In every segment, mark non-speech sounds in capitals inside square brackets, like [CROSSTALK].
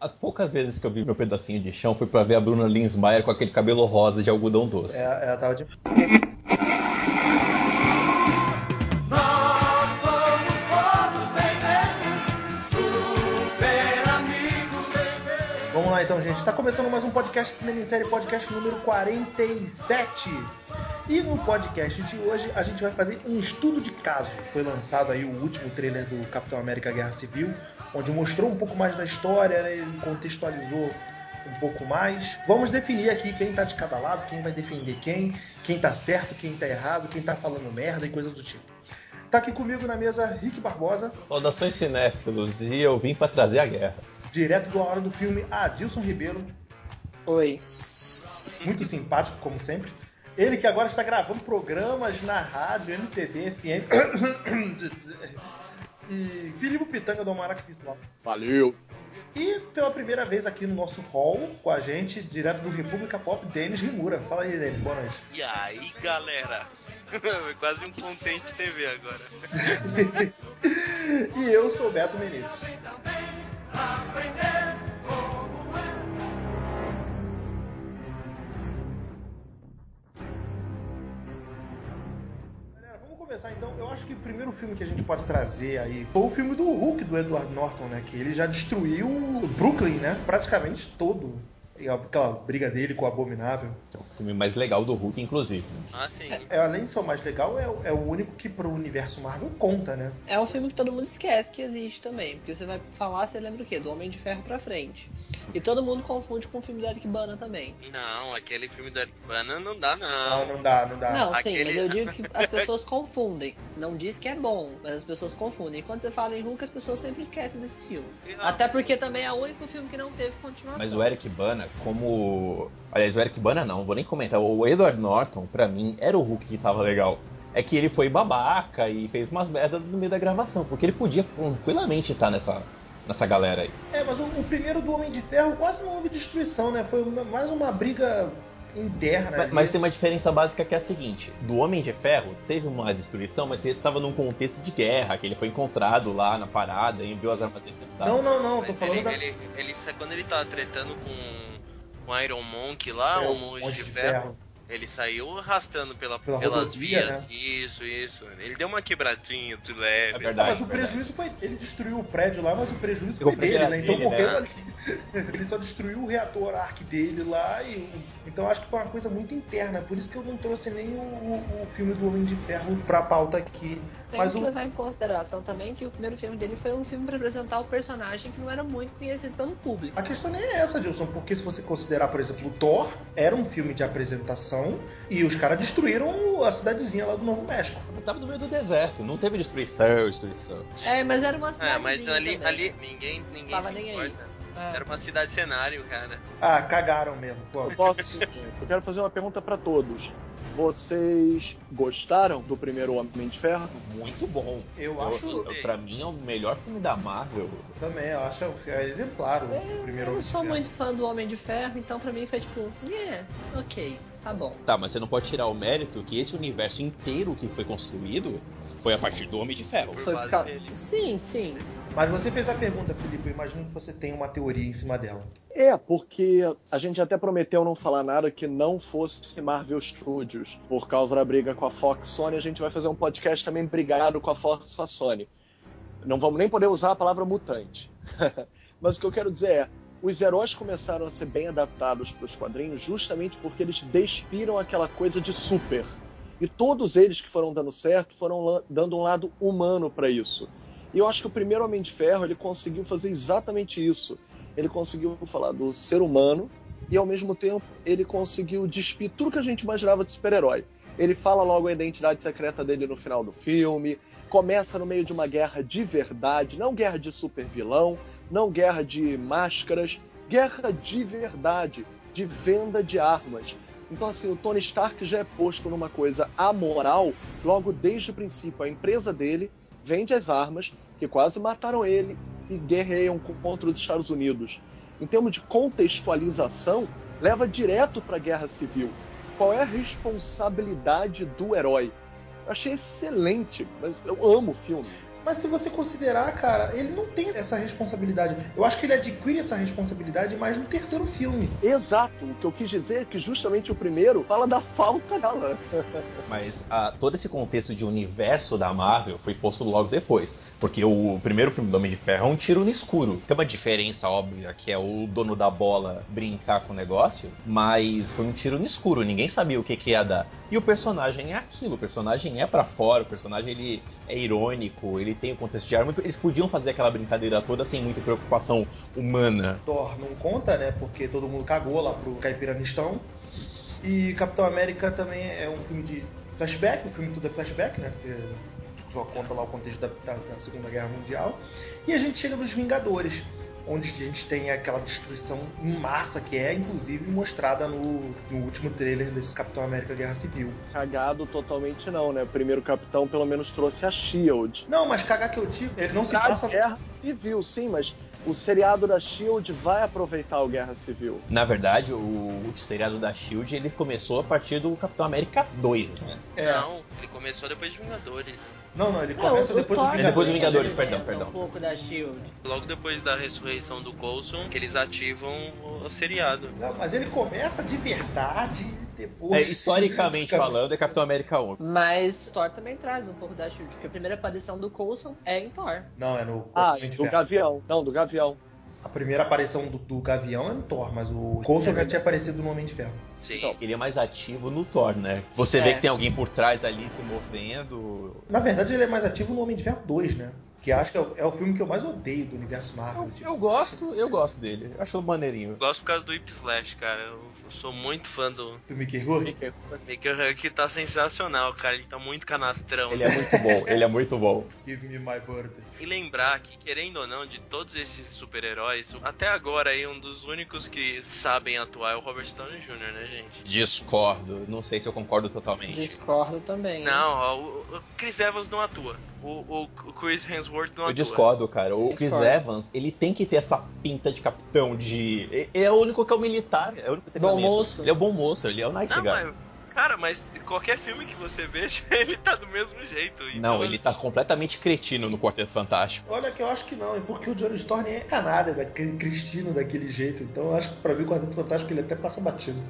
As poucas vezes que eu vi meu pedacinho de chão foi pra ver a Bruna Linsmeyer com aquele cabelo rosa de algodão doce. É, ela tava de. Vamos lá então, gente. Tá começando mais um podcast Cinema em Série, podcast número 47. E no podcast de hoje a gente vai fazer um estudo de caso. Foi lançado aí o último trailer do Capitão América Guerra Civil, onde mostrou um pouco mais da história, né? Ele contextualizou um pouco mais. Vamos definir aqui quem tá de cada lado, quem vai defender quem, quem tá certo, quem tá errado, quem tá falando merda e coisas do tipo. Tá aqui comigo na mesa Rick Barbosa, Saudações cinéfilos e eu vim pra trazer a guerra. direto do Hora do Filme, Adilson Ribeiro, Oi. muito simpático como sempre. Ele que agora está gravando programas na rádio, MPB, FM. [COUGHS] e Filipe Pitanga do Almanac Virtual. Valeu! E pela primeira vez aqui no nosso hall com a gente, direto do República Pop, Denis Rimura. Fala aí, Denis, boa noite. E aí, galera? Foi [LAUGHS] quase um contente TV agora. [LAUGHS] e eu sou o Beto Menezes. Vamos começar então. Eu acho que o primeiro filme que a gente pode trazer aí foi o filme do Hulk, do Edward Norton, né? Que ele já destruiu Brooklyn, né? Praticamente todo. E aquela briga dele com o Abominável. É o filme mais legal do Hulk, inclusive. Ah, sim. É, além de ser o mais legal, é, o- é o único que pro universo Marvel conta, né? É um filme que todo mundo esquece que existe também. Porque você vai falar, você lembra o quê? Do Homem de Ferro pra frente. E todo mundo confunde com o filme do Eric Bana também. Não, aquele filme do Eric Bana não dá, Não, não. não dá, não dá. não, sim, aquele- mas eu digo que [LAUGHS] as pessoas confundem. Não diz que é bom, mas as pessoas confundem. E quando você fala em Hulk, as pessoas sempre esquecem desses filmes. Até porque também é o único filme que não teve continuação. Mas o Eric Bana, como. Aliás, o Eric Bana não, vou nem comentar. O Edward Norton, pra mim, era o Hulk que tava legal. É que ele foi babaca e fez umas merdas no meio da gravação, porque ele podia tranquilamente estar nessa, nessa galera aí. É, mas o, o primeiro do Homem de Ferro quase não houve destruição, né? Foi uma- mais uma briga interna. Mas, mas tem uma diferença básica que é a seguinte: do Homem de Ferro teve uma destruição, mas ele estava num contexto de guerra, que ele foi encontrado lá na parada e enviou as armas dele. Não, não, não, tô falando ele, da... ele, ele, sa- quando ele tava tretando com com o Iron Monk lá, É, o Monge de Ferro, ele saiu arrastando pela, Pela pelas rodovia, vias. né? Isso, isso. Ele deu uma quebradinha de leve. É verdade. mas o prejuízo foi. Ele destruiu o prédio lá, mas o prejuízo foi dele, né? Então dele, morreu né? ali. [LAUGHS] Ele só destruiu o reator ARC dele lá. E, então acho que foi uma coisa muito interna. Por isso que eu não trouxe nem o, o- filme do Homem de Ferro pra pauta aqui. Tem Mas que o. levar em consideração também que o primeiro filme dele foi um filme pra apresentar o personagem que não era muito conhecido pelo público. A questão nem é essa, Gilson, porque se você considerar, por exemplo, o Thor, era um filme de apresentação e os caras destruíram a cidadezinha lá do Novo México. Tava no meio do deserto, não teve destruição, destruição. É, mas era uma cidade. É, mas ali, ali ninguém, ninguém Tava se importa. É. Era uma cidade cenário, cara. Ah, cagaram mesmo. Pô. Eu, posso, eu quero fazer uma pergunta pra todos. Vocês gostaram do primeiro Homem de Ferro? Muito bom. Eu acho Eu, pra mim é o melhor filme da Marvel. também, eu acho é exemplar o É, primeiro eu não Homem de sou Ferro. muito fã do Homem de Ferro, então pra mim foi tipo, yeah, ok, tá bom. Tá, mas você não pode tirar o mérito que esse universo inteiro que foi construído foi a partir do Homem de Ferro. Foi por causa. Sim, sim. Mas você fez a pergunta, Felipe, eu imagino que você tem uma teoria em cima dela. É, porque a gente até prometeu não falar nada que não fosse Marvel Studios. Por causa da briga com a Fox Sony, a gente vai fazer um podcast também brigado com a Fox com a Sony. Não vamos nem poder usar a palavra mutante. [LAUGHS] Mas o que eu quero dizer é, os heróis começaram a ser bem adaptados para os quadrinhos justamente porque eles despiram aquela coisa de super. E todos eles que foram dando certo foram dando um lado humano para isso. E eu acho que o primeiro Homem de Ferro ele conseguiu fazer exatamente isso. Ele conseguiu falar do ser humano e ao mesmo tempo ele conseguiu despir tudo que a gente imaginava de super-herói. Ele fala logo a identidade secreta dele no final do filme, começa no meio de uma guerra de verdade, não guerra de super vilão, não guerra de máscaras, guerra de verdade, de venda de armas. Então, assim, o Tony Stark já é posto numa coisa amoral logo desde o princípio. A empresa dele vende as armas que quase mataram ele e guerreiam contra os Estados Unidos. Em termos de contextualização, leva direto para a Guerra Civil. Qual é a responsabilidade do herói? Eu achei excelente, mas eu amo o filme. Mas se você considerar, cara, ele não tem essa responsabilidade. Eu acho que ele adquire essa responsabilidade mais no terceiro filme. Exato. O que eu quis dizer é que justamente o primeiro fala da falta dela. Mas ah, todo esse contexto de universo da Marvel foi posto logo depois. Porque o primeiro filme do Homem de Ferro é um tiro no escuro. Tem uma diferença óbvia, que é o dono da bola brincar com o negócio, mas foi um tiro no escuro, ninguém sabia o que, que ia dar. E o personagem é aquilo, o personagem é para fora, o personagem ele é irônico, ele tem o contexto de arma, eles podiam fazer aquela brincadeira toda sem muita preocupação humana. Thor não conta, né? Porque todo mundo cagou lá pro Caipiranistão. E Capitão América também é um filme de flashback, o filme tudo é flashback, né? Porque só conta lá o contexto da, da, da Segunda Guerra Mundial. E a gente chega nos Vingadores, onde a gente tem aquela destruição em massa que é, inclusive, mostrada no, no último trailer desse Capitão América Guerra Civil. Cagado totalmente não, né? O primeiro capitão pelo menos trouxe a Shield. Não, mas cagar que eu digo, ele não se passa. Guerra Civil, sim, mas o seriado da Shield vai aproveitar o Guerra Civil. Na verdade, o, o seriado da Shield ele começou a partir do Capitão América 2, né? É. Não, ele começou depois de Vingadores. Não, não, ele É, começa depois do É depois do Vingadores. Vingadores, perdão, perdão. Um pouco da Shield. Logo depois da ressurreição do Coulson, que eles ativam o seriado. Não, mas ele começa de verdade É, depois. historicamente [LAUGHS] falando, é Capitão América 1. Mas Thor também traz um pouco da Shield, porque a primeira aparição do Coulson é em Thor. Não, é no Ah, do Ferro. Gavião. Não, do Gavião. A primeira aparição do, do Gavião é no Thor, mas o Coulson já tinha aparecido no Homem de Ferro. Sim. Então, Ele é mais ativo no Thor, né? Você É. vê que tem alguém por trás ali se movendo. Na verdade, ele é mais ativo no Homem de Ferro 2, né? Que acho que é o, é o filme que eu mais odeio do universo Marvel. Eu, tipo. eu gosto, eu gosto dele. Eu acho maneirinho. Gosto por causa do Whip Slash, cara. Eu sou muito fã do Do Mickey Rourke. Maker Huck, tá sensacional, cara. Ele tá muito canastrão. Ele é muito bom, ele é muito bom. [LAUGHS] Give me my bird. E lembrar que, querendo ou não, de todos esses super-heróis, até agora aí um dos únicos que sabem atuar é o Robert Downey Jr., né, gente? Discordo. Não sei se eu concordo totalmente. Discordo também. Não, o, o Chris Evans não atua. O, o, o Chris Hemsworth não Eu atua. discordo, cara. O Chris Discordo. Evans, ele tem que ter essa pinta de capitão, de. Ele é o único que é o militar, é o único que tem Bom moço. Ele é o bom moço, ele é o nice Não, guy. mas, cara, mas qualquer filme que você veja, [LAUGHS] ele tá do mesmo jeito. Não, Então, ele tá completamente cretino no Quarteto Fantástico. Olha que eu acho que não, é porque o Johnny Storm é canalha, daquele cristino daquele jeito. Então eu acho que pra mim o Quarteto Fantástico ele até passa batido.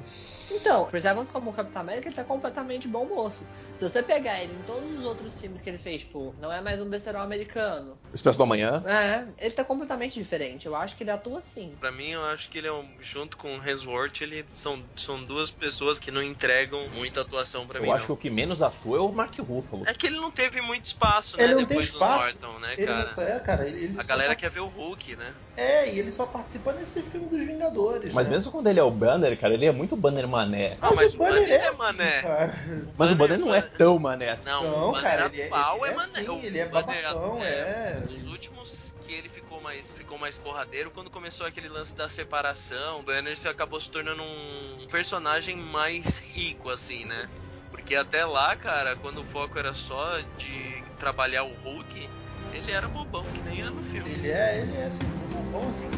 Então, Chris Evans como Capitão América, ele tá completamente bom moço. Se você pegar ele em todos os outros filmes que ele fez, tipo, não é mais um besterol americano. Expresso do Amanhã. É, ele tá completamente diferente. Eu acho que ele atua assim. Pra mim, eu acho que ele é um, junto com o Hemsworth, ele são, são duas pessoas que não entregam muita atuação pra mim. Eu acho que o que menos atua é o Mark Ruffalo. É que ele não teve muito espaço, né? Ele não tem depois espaço. do Norton, né, Ele cara? não é, cara. Ele, ele A galera participa- quer ver o Hulk, né? É, e ele só participa nesse filme dos Vingadores. Mas né? mesmo quando ele é o Banner, cara, ele é muito Banner mané. Ah, mas o Banner Banner é é assim, mané. cara. Mas o Banner não é tão mané. Não, Não, o Banner cara, ele é- atual ele é, é mané. assim, ele é babacão, é. Os últimos que ele ficou mais, ficou mais porradeiro quando começou aquele lance da separação. O Banner se acabou se tornando um personagem mais rico, assim, né? Porque até lá, cara, quando o foco era só de trabalhar o Hulk, ele era bobão, que nem era no filme. Ele é, ele é assim, bom assim.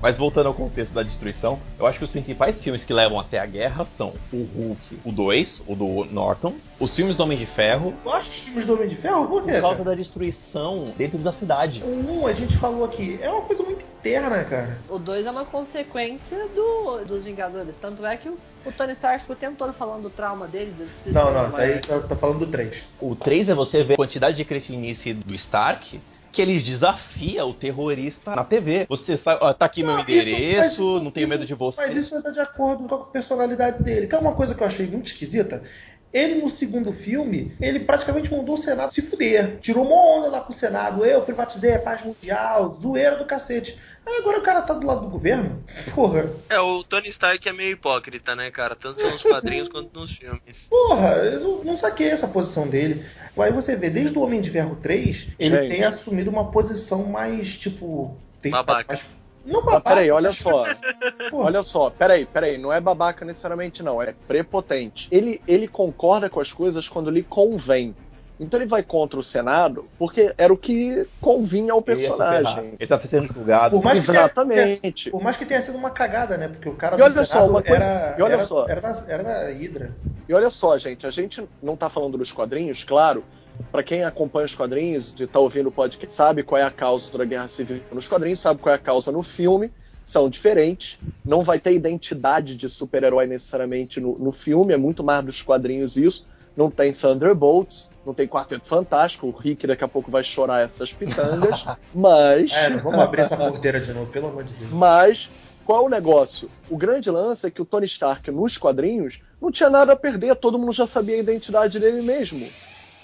Mas voltando ao contexto da destruição, eu acho que os principais filmes que levam até a guerra são o Hulk, o 2, o do Norton, os filmes do Homem de Ferro, Gosta dos filmes do Homem de Ferro? Por quê? por causa cara? da destruição dentro da cidade. O 1, a gente falou aqui, é uma coisa muito interna, cara. O 2 é uma consequência do, dos Vingadores. Tanto é que o, o Tony Stark ficou o tempo todo falando do trauma dele, da destruição. Não, não, tá aí tá, tá falando do 3. O 3 é você ver a quantidade de cretinice do Stark, que ele desafia o terrorista na TV. Você sabe, ó, tá aqui meu Não, isso- mas endereço, isso- não tenho isso- medo de você. Mas isso tá de acordo com a personalidade dele. Que é uma coisa que eu achei muito esquisita. Ele, no segundo filme, ele praticamente mandou o Senado se fuder. Tirou uma onda lá pro Senado. Eu privatizei a paz mundial. Zoeira do cacete. Aí agora o cara tá do lado do governo? Porra. É, o Tony Stark é meio hipócrita, né, cara? Tanto nos [LAUGHS] quadrinhos quanto nos filmes. Porra, eu não saquei essa posição dele. Aí você vê, desde o Homem de Ferro 3, ele Gente. tem assumido uma posição mais, tipo... Tem Babaca. mais- Não Mas babaca. peraí, olha só. [LAUGHS] Olha só, peraí, peraí, não é babaca necessariamente não, é prepotente. Ele, ele concorda com as coisas quando lhe convém. Então ele vai contra o Senado porque era o que convinha ao personagem. Ele tá sendo julgado. Por mais, que tenha, Exatamente. por mais que tenha sido uma cagada, né? Porque o cara E do olha só, Senado uma coisa- era, e olha era, só. era, da, era da Hydra. E olha só, gente, a gente não tá falando dos quadrinhos, claro. Pra quem acompanha os quadrinhos e tá ouvindo o podcast, sabe qual é a causa da Guerra Civil nos quadrinhos, sabe qual é a causa no filme. São diferentes. Não vai ter identidade de super-herói necessariamente no, no filme, é muito mais dos quadrinhos isso. Não tem Thunderbolts, não tem Quarteto Fantástico. O Rick daqui a pouco vai chorar essas pitangas. [LAUGHS] mas. É, não vamos abrir essa porteira de novo, pelo amor de Deus. Mas qual é o negócio? O grande lance é que o Tony Stark nos quadrinhos não tinha nada a perder, todo mundo já sabia a identidade dele mesmo.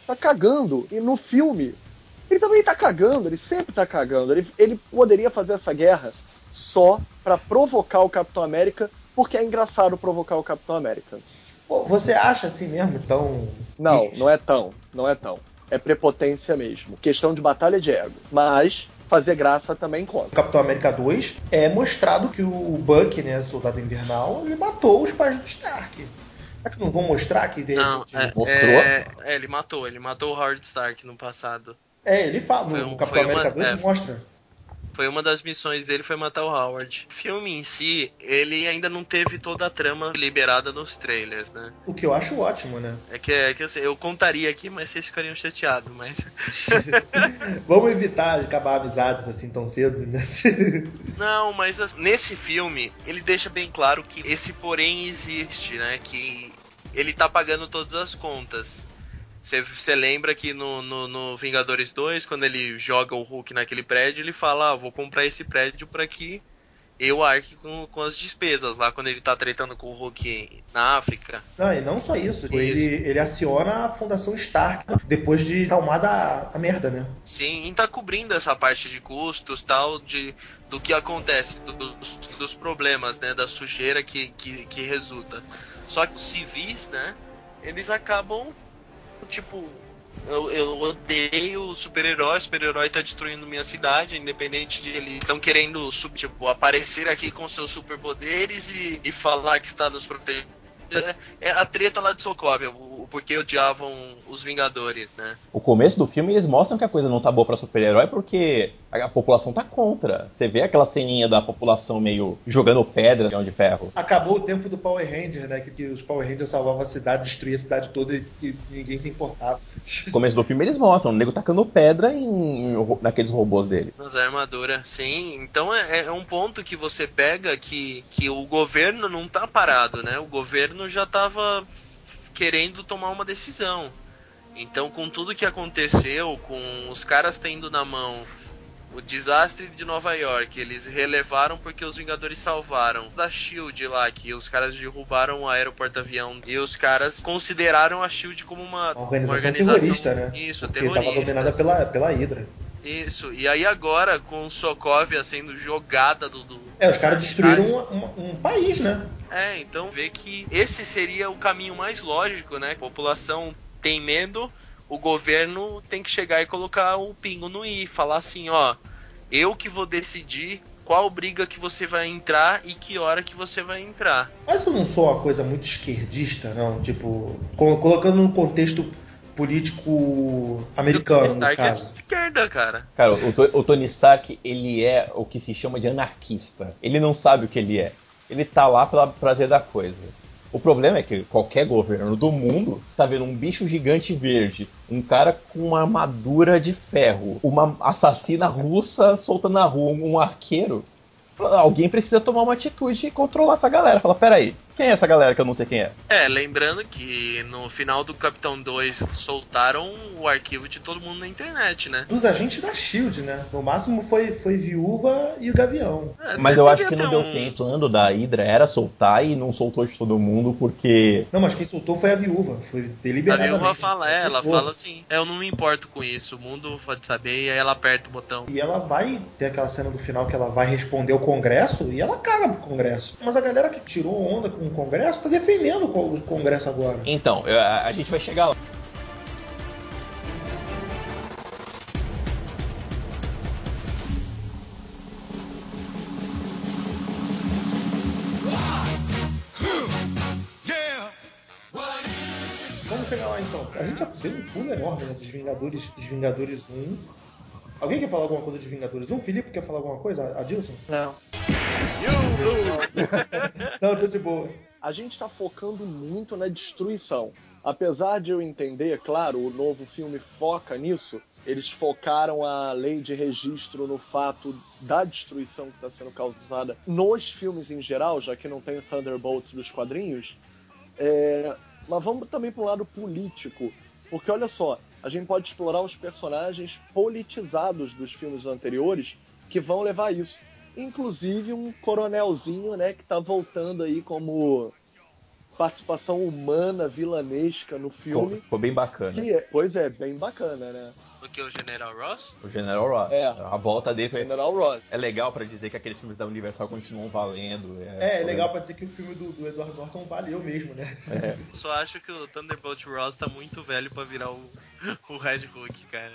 Tá cagando. E no filme, ele também tá cagando, ele sempre tá cagando. Ele, ele poderia fazer essa guerra só pra provocar o Capitão América, porque é engraçado provocar o Capitão América. Pô, você acha assim mesmo? Então. Não, não é tão, não é tão. É prepotência mesmo. Questão de batalha de ego. Mas fazer graça também conta. Capitão América 2 é mostrado que o Buck, né, soldado invernal, ele matou os pais do Stark. Será que não vão mostrar que de Não, repente- é, mostrou? é, é, ele matou, ele matou o Howard Stark no passado. É, ele fala, Foi no, um- Capitão foi uma- América 2 é. mostra. Foi uma das missões dele foi matar o Howard. O filme em si, ele ainda não teve toda a trama liberada nos trailers, né? O que eu acho ótimo, né? É que, é que assim, eu contaria aqui, mas vocês ficariam chateados, mas [LAUGHS] Vamos evitar acabar amizades assim tão cedo, né? [LAUGHS] Não, mas assim, nesse filme, ele deixa bem claro que esse porém existe, né? Que ele tá pagando todas as contas. Você lembra que no, no, no Vingadores 2, quando ele joga o Hulk naquele prédio, ele fala: ah, vou comprar esse prédio pra que eu arque com, com as despesas lá quando ele tá tretando com o Hulk na África. Não, e não só isso. Isso. Ele, ele aciona a Fundação Stark depois de calmar a, a merda, né? Sim, e tá cobrindo essa parte de custos tal, de, do que acontece, do- dos, dos problemas, né? Da sujeira que, que, que resulta. Só que os civis, né? Eles acabam, tipo. Eu, eu odeio super-herói, super-herói tá destruindo minha cidade, independente de eles estão querendo sub- tipo, aparecer aqui com seus superpoderes e, e falar que está nos protegendo. É- É a treta lá de Sokovia, o, porquê odiavam os Vingadores, né? O começo do filme eles mostram que a coisa não tá boa pra super-herói porque a, a população tá contra. Você vê aquela ceninha da população meio jogando pedra de ferro. Acabou o tempo do Power Ranger, né? Que, que os Power Rangers salvavam a cidade, destruíam a cidade toda e, e ninguém se importava. No começo do filme eles mostram o nego tacando pedra em, em naqueles robôs dele. Nas armaduras, sim. Então é, é um ponto que você pega que, que o governo não tá parado, né? O governo já tava querendo tomar uma decisão. Então, com tudo que aconteceu, com os caras tendo na mão o desastre de Nova York, eles relevaram porque os Vingadores salvaram da Shield lá, que os caras derrubaram o aeroporto-avião e os caras consideraram a Shield como uma, Uma organização, uma organização terrorista, né? Isso, Porque terrorista. estava dominada pela, pela Hydra. Isso, e aí agora, com Sokovia sendo jogada do. do- É, os caras destruíram uma- uma- um país, né? É, então vê que esse seria o caminho mais lógico, né? A população tem medo, o governo tem que chegar e colocar o pingo no i, falar assim, ó, eu que vou decidir qual briga que você vai entrar e que hora que você vai entrar. Mas eu não sou uma coisa muito esquerdista, não. Tipo, co- colocando num contexto político americano, no Stark é de esquerda, cara. Cara, o, o Tony Stark, ele é o que se chama de anarquista. Ele não sabe o que ele é. Ele tá lá pelo prazer da coisa. O problema é que qualquer governo do mundo tá vendo um bicho gigante verde, um cara com uma armadura de ferro, uma assassina russa solta na rua, um arqueiro. Fala, Alguém precisa tomar uma atitude e controlar essa galera. Fala, peraí, quem é essa galera que eu não sei quem é? É, lembrando que no final do Capitão 2 soltaram o arquivo de todo mundo na internet, né? Dos agentes da Shield, né? No máximo foi, foi viúva e o Gavião. É, Mas eu acho que não ter deu um- tempo. Ando da Hydra era soltar e não soltou de todo mundo porque Não, mas quem soltou foi a viúva. Foi A deliberadamente. viúva fala, é, ela fala assim, é, eu não me importo com isso, o mundo pode saber, e aí ela aperta o botão. E ela vai ter aquela cena do final que ela vai responder ao Congresso e ela caga pro Congresso. Mas a galera que tirou onda com o Congresso tá defendendo o Co- o Congresso agora. Então, a, a gente vai chegar lá. Vamos chegar chegar lá então. A gente já deu um pulo enorme, né? Dos Vingadores, dos Vingadores 1. Alguém quer falar alguma coisa dos Vingadores 1? Felipe quer falar alguma coisa? Adilson? Não. [LAUGHS] Não, tô de boa. A gente tá focando muito na destruição. Apesar de eu entender, claro, o novo filme foca nisso, eles focaram a lei de registro no fato da destruição que está sendo causada nos filmes em geral, já que não tem Thunderbolts dos quadrinhos. É, Mas vamos também para o lado político, porque olha só, a gente pode explorar os personagens politizados dos filmes anteriores que vão levar a isso. Inclusive um coronelzinho, né, que está voltando aí como participação humana, vilanesca no filme. ficou bem bacana. Que é, pois é, bem bacana, né? O que? O General Ross? O General Ross. É. A volta dele foi. General Ross. É legal pra dizer que aqueles filmes da Universal continuam valendo. É, é legal pra dizer que o filme do, do Edward Norton valeu mesmo, né? É. [LAUGHS] Só acho que o Thunderbolt Ross tá muito velho pra virar o, [LAUGHS] o Red Hulk, cara.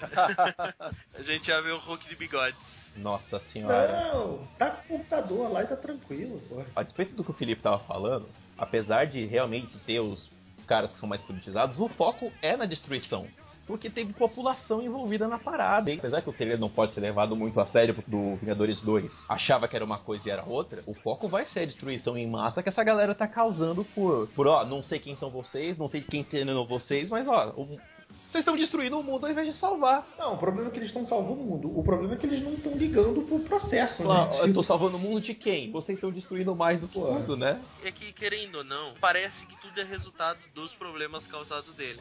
[LAUGHS] a gente já vê o Hulk de bigodes. Nossa senhora. Não, tá com o computador lá e tá tranquilo, pô. A despeito do que o Felipe tava falando, apesar de realmente ter os caras que são mais politizados, o foco é na destruição. Porque teve população envolvida na parada. hein? Apesar que o trailer não pode ser levado muito a sério do Vingadores 2, achava que era uma coisa e era outra, o foco vai ser a destruição em massa que essa galera tá causando por, por ó, não sei quem são vocês, não sei quem treinou vocês, mas ó, o- vocês estão destruindo o mundo ao invés de salvar. Não, o problema é que eles estão salvando o mundo. O problema é que eles não estão ligando pro processo, Lá, né? eu tô salvando o mundo de quem? Vocês estão destruindo mais do que Pô. tudo, né? É que, querendo ou não, parece que tudo é resultado dos problemas causados dele.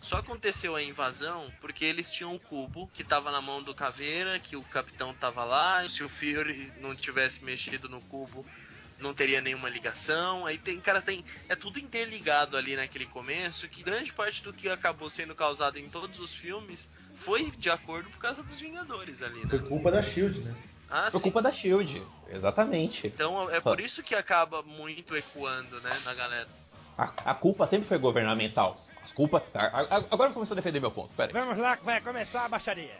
Só aconteceu a invasão porque eles tinham o cubo que tava na mão do Caveira, que o capitão tava lá. Se o Fury não tivesse mexido no cubo, não teria nenhuma ligação. Aí tem, cara, tem. É tudo interligado ali naquele começo. Que grande parte do que acabou sendo causado em todos os filmes foi de acordo por causa dos Vingadores ali, Foi né? culpa da Shield, né? Ah, Foi sim. culpa da Shield. Exatamente. Então é por isso que acaba muito ecoando, né, na galera. A, a culpa sempre foi governamental. A culpa. a- a- agora eu começo a defender meu ponto, pera aí. Vamos lá que vai começar a baixaria.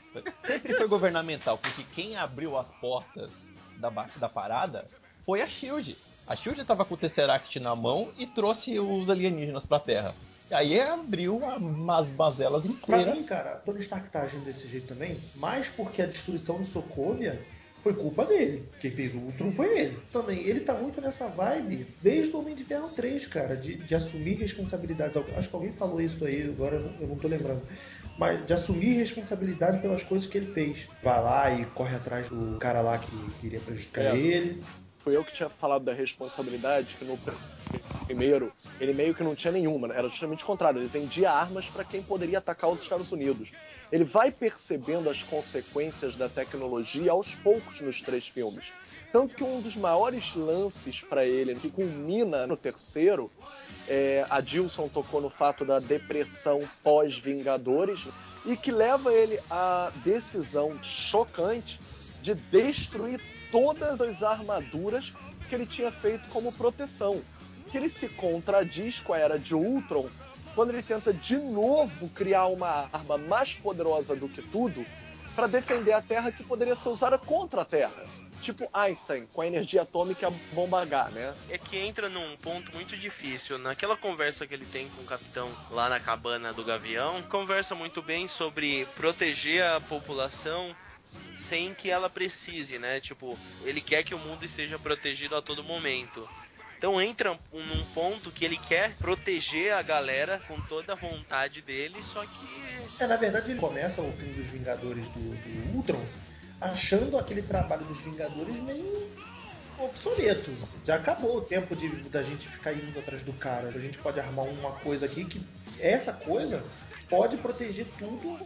Sempre foi governamental, porque quem abriu as portas da, da parada foi a Shield. A Shield tava com o Tesseract na mão e trouxe os alienígenas pra Terra. E aí abriu a- umas mazelas Pra inteiras. mim, cara, Tony Stark tá agindo desse jeito também, mais porque a destruição de Sokovia foi culpa dele. Quem fez o Ultron foi ele. Também, ele tá muito nessa vibe desde o Homem de Ferro 3, cara, de, de assumir responsabilidade. Acho que alguém falou isso aí, agora eu não, eu não tô lembrando. Mas de assumir responsabilidade pelas coisas que ele fez. Vai lá e corre atrás do cara lá que queria prejudicar É. ele. Foi eu que tinha falado da responsabilidade, que no primeiro ele meio que não tinha nenhuma, né? era justamente o contrário, ele vendia armas para quem poderia atacar os Estados Unidos. Ele vai percebendo as consequências da tecnologia aos poucos nos três filmes. Tanto que um dos maiores lances para ele, que culmina no terceiro, é, a Dilson tocou no fato da depressão pós-Vingadores e que leva ele à decisão chocante de destruir todas as armaduras que ele tinha feito como proteção. Que ele se contradiz com a era de Ultron quando ele tenta de novo criar uma arma mais poderosa do que tudo para defender a Terra que poderia ser usada contra a Terra. Tipo Einstein, com a energia atômica bomba H, né? É que entra num ponto muito difícil. Naquela conversa que ele tem com o capitão lá na cabana do Gavião, conversa muito bem sobre proteger a população sem que ela precise, né? Tipo, ele quer que o mundo esteja protegido a todo momento. Então entra um- num ponto que ele quer proteger a galera com toda a vontade dele, só que É, na verdade, ele começa o filme dos Vingadores do, do Ultron achando aquele trabalho dos Vingadores meio obsoleto. Já acabou o tempo de, da gente ficar indo atrás do cara. A gente pode armar uma coisa aqui que essa coisa pode proteger tudo.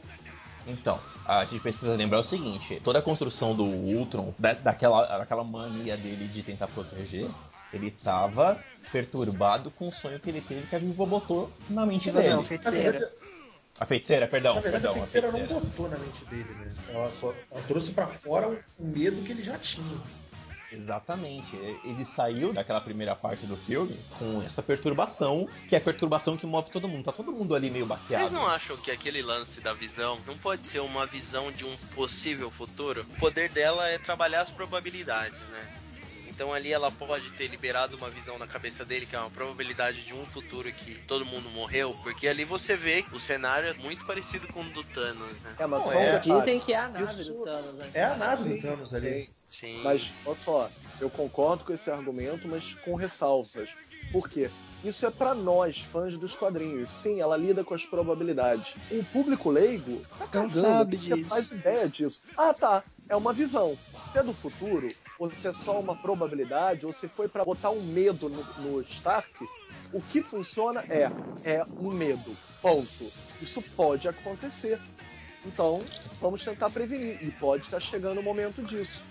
Então, a gente precisa lembrar o seguinte: toda a construção do Ultron, da, daquela, daquela mania dele de tentar proteger, ele tava perturbado com o sonho que ele teve que a Viúva botou na mente Não, dele. Feiticeira. verdade, A feiticeira, perdão, na verdade perdão. a feiticeira a não feiticeira. botou na mente dele, né? Ela só ela trouxe pra fora o o medo que ele já tinha. Exatamente. Ele saiu daquela primeira parte do filme com essa perturbação, que é a perturbação que move todo mundo. Tá todo mundo ali meio baqueado. Vocês não acham que aquele lance da visão não pode ser uma visão de um possível futuro? O poder dela é trabalhar as probabilidades, né? Então ali ela pode ter liberado uma visão na cabeça dele, que é uma probabilidade de um futuro que todo mundo morreu, porque ali você vê o cenário é muito parecido com o do Thanos, né? É, mas Não, só é. Dizem que é a nave do Thanos, né? É a nave do Thanos ali. sim. Sim. Mas, olha só, eu concordo com esse argumento, mas com ressalvas. Por quê? Isso é pra nós, fãs dos quadrinhos. Sim, ela lida com as probabilidades. O público leigo tá cagando, sabe porque disso. faz ideia disso. Ah, tá, é uma visão. Se é do futuro, ou se é só uma probabilidade, ou se foi pra botar um medo no, no Stark, o que funciona é, é um medo. Ponto. Isso pode acontecer. Então, vamos tentar prevenir. E pode estar chegando o momento disso.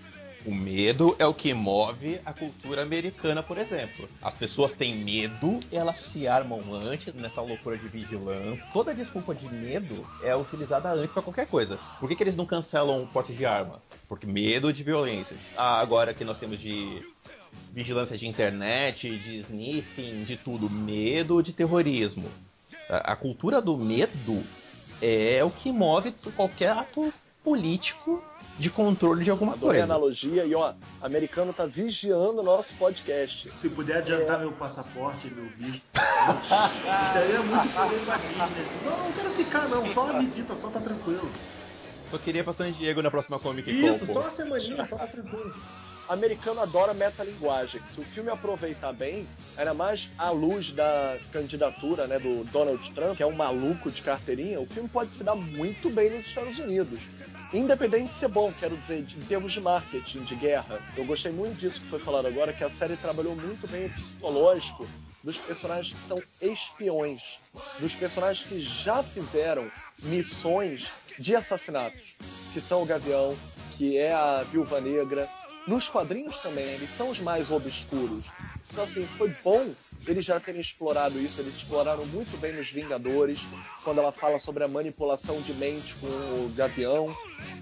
O medo é o que move a cultura americana, por exemplo. As pessoas têm medo, elas se armam antes nessa loucura de vigilância. Toda desculpa de medo é utilizada antes pra qualquer coisa. Por que, que eles não cancelam o porte de arma? Porque medo de violência. Ah, agora que nós temos de vigilância de internet, de sniffing, de tudo, medo de terrorismo. A cultura do medo é o que move qualquer ato político de controle de alguma Adorei a coisa. analogia e ó, americano tá vigiando o nosso podcast. Se puder adiantar meu passaporte, meu visto. [LAUGHS] Gostaria muito de poder ir aqui, né? Não, não quero ficar não, só uma visita, só tá tranquilo. Eu queria bastante Diego na próxima Comic Con. Isso, só uma semaninha, só tá tranquilo. Americano adora metalinguagem. Se o filme aproveitar bem, era mais à luz da candidatura né, do Donald Trump, que é um maluco de carteirinha, o filme pode se dar muito bem nos Estados Unidos. Independente de ser bom, quero dizer, em termos de marketing, de guerra. Eu gostei muito disso que foi falado agora, que a série trabalhou muito bem o psicológico dos personagens que são espiões, dos personagens que já fizeram missões de assassinatos, que são o Gavião, que é a Viúva Negra. Nos quadrinhos também, eles são os mais obscuros. Então, assim, foi bom eles já terem explorado isso. Eles exploraram muito bem nos Vingadores, quando ela fala sobre a manipulação de mente com o Gavião,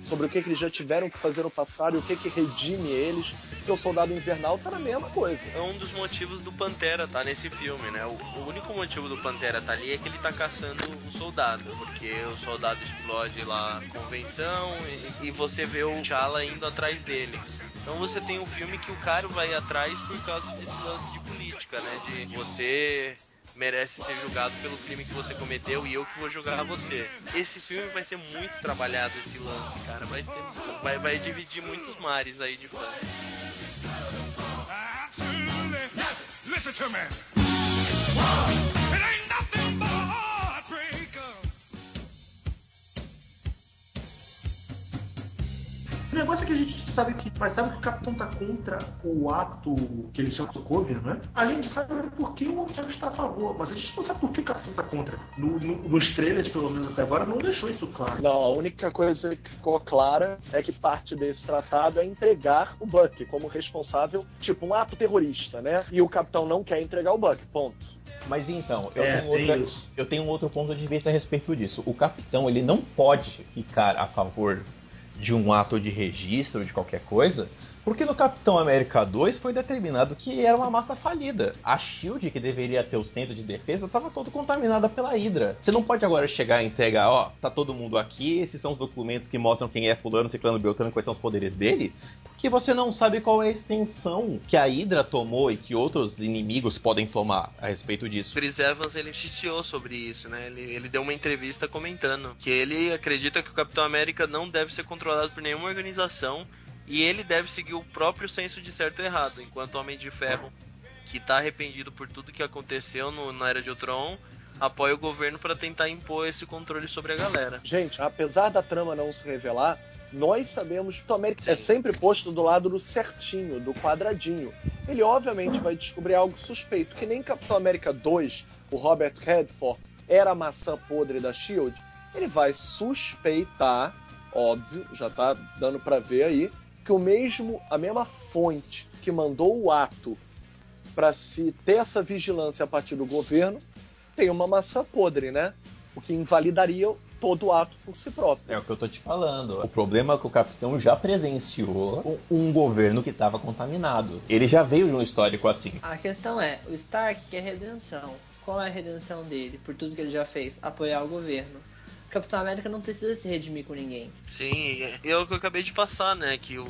sobre o que, que eles já tiveram que fazer no passado e o que, que redime eles. Porque o Soldado Invernal tá na mesma coisa. É um dos motivos do Pantera tá nesse filme, né? O, o único motivo do Pantera tá ali é que ele tá caçando o soldado, porque o soldado explode lá a convenção e, e você vê o T'Challa indo atrás dele. Então você tem um filme que o cara vai atrás por causa desse lance de política, né? De você merece ser julgado pelo crime que você cometeu e eu que vou julgar você. Esse filme vai ser muito trabalhado esse lance, cara. Vai ser vai, vai dividir muitos mares aí de. Absolutely. Listen to me. It ain't nothing but negócio é que a gente sabe que. Mas sabe que o Capitão tá contra o ato que eles chamam de Sokovia, não é? A gente sabe por que o Homem está a favor, mas a gente não sabe por que o Capitão tá contra. No, no, nos trailers, pelo menos até agora, não deixou isso claro. Não, a única coisa que ficou clara é que parte desse tratado é entregar o Buck como responsável, tipo um ato terrorista, né? E o capitão não quer entregar o Buck, ponto. Mas então, eu, É, tenho outra- eu tenho um outro ponto de vista a respeito disso. O capitão ele não pode ficar a favor de um ato de registro de qualquer coisa, porque no Capitão América 2 foi determinado que era uma massa falida. A Shield, que deveria ser o centro de defesa, estava todo contaminada pela Hydra. Você não pode agora chegar e entregar, ó, tá todo mundo aqui, esses são os documentos que mostram quem é fulano, ciclano, beltrano, quais são os poderes dele, porque você não sabe qual é a extensão que a Hydra tomou e que outros inimigos podem tomar a respeito disso. Chris Evans ele chiou sobre isso, né? Ele, ele deu uma entrevista comentando que ele acredita que o Capitão América não deve ser controlado por nenhuma organização e ele deve seguir o próprio senso de certo e errado, enquanto o Homem de Ferro, que tá arrependido por tudo que aconteceu no, na Era de Ultron, apoia o governo para tentar impor esse controle sobre a galera. Gente, apesar da trama não se revelar, nós sabemos que o América Sim. é sempre posto do lado do certinho, do quadradinho. Ele obviamente vai descobrir algo suspeito, que nem Capitão América 2, o Robert Redford, era a maçã podre da Shield. Ele vai suspeitar, óbvio, já tá dando pra ver aí, que o mesmo, a mesma fonte que mandou o ato para se ter essa vigilância a partir do governo, tem uma maçã podre, né? O que invalidaria todo o ato por si próprio. É o que eu tô te falando. O problema é que o capitão já presenciou um um governo que estava contaminado. Ele já veio de um histórico assim. A questão é, o Stark quer redenção. Qual é a redenção dele? Por tudo que ele já fez? Apoiar o governo. Capitão América não precisa se redimir com ninguém. Sim, é o que eu acabei de passar, né? Que o,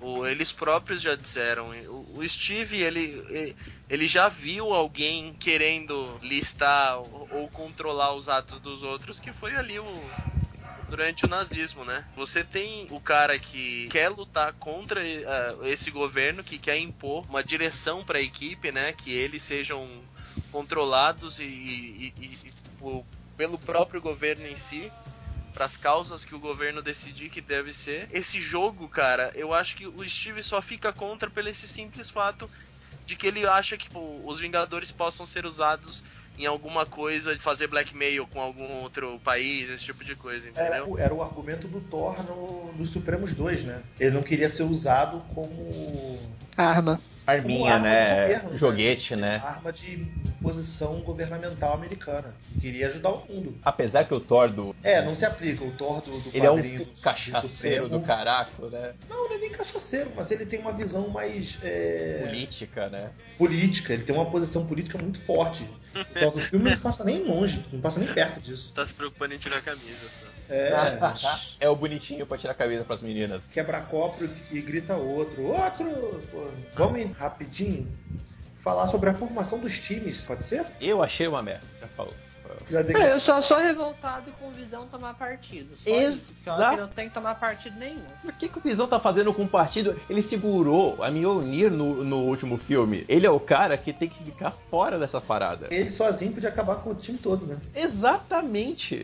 o- eles próprios já disseram. O, o Steve, ele, ele- já viu alguém querendo listar ou, ou controlar os atos dos outros, que foi ali o. Durante o nazismo, né? Você tem o cara que quer lutar contra eh, esse governo, que quer impor uma direção para a equipe, né? Que eles sejam controlados e, e- e- e pelo próprio governo em si para as causas que o governo decidir que deve ser. Esse jogo, cara, eu acho que o Steve só fica contra pelo esse simples fato de que ele acha que pô, os Vingadores possam ser usados em alguma coisa de fazer blackmail com algum outro país, esse tipo de coisa, Era, entendeu? o- era o argumento do Thor no, no Supremos 2, né? Ele não queria ser usado como Arma. Arminha, né? governo, né? Joguete, né? arma de posição governamental americana. Queria ajudar o mundo. Apesar que o Thor do. É, não se aplica o Thor do, do Ele é um quadrinho do, cachaceiro do do caraco, né? Não, ele é nem cachaceiro, mas ele tem uma visão mais é, Política, né? política. Ele tem uma posição política muito forte. Então, o filme não passa nem longe, não passa nem perto disso. Tá se preocupando em tirar a camisa só. É, [LAUGHS] é o bonitinho pra tirar a camisa pras meninas. quebra copo e grita outro. Outro! Vamos rapidinho falar sobre a formação dos times, pode ser? Eu achei uma merda, já falou. Já dei- É, Eu só sou revoltado com o Visão tomar partido. Só isso. Porque eu que não tem que tomar partido nenhum. Por que, que o Visão tá fazendo com o partido? Ele segurou a Mjolnir no, no último filme. Ele é o cara que tem que ficar fora dessa parada. Ele sozinho podia acabar com o time todo, né? Exatamente.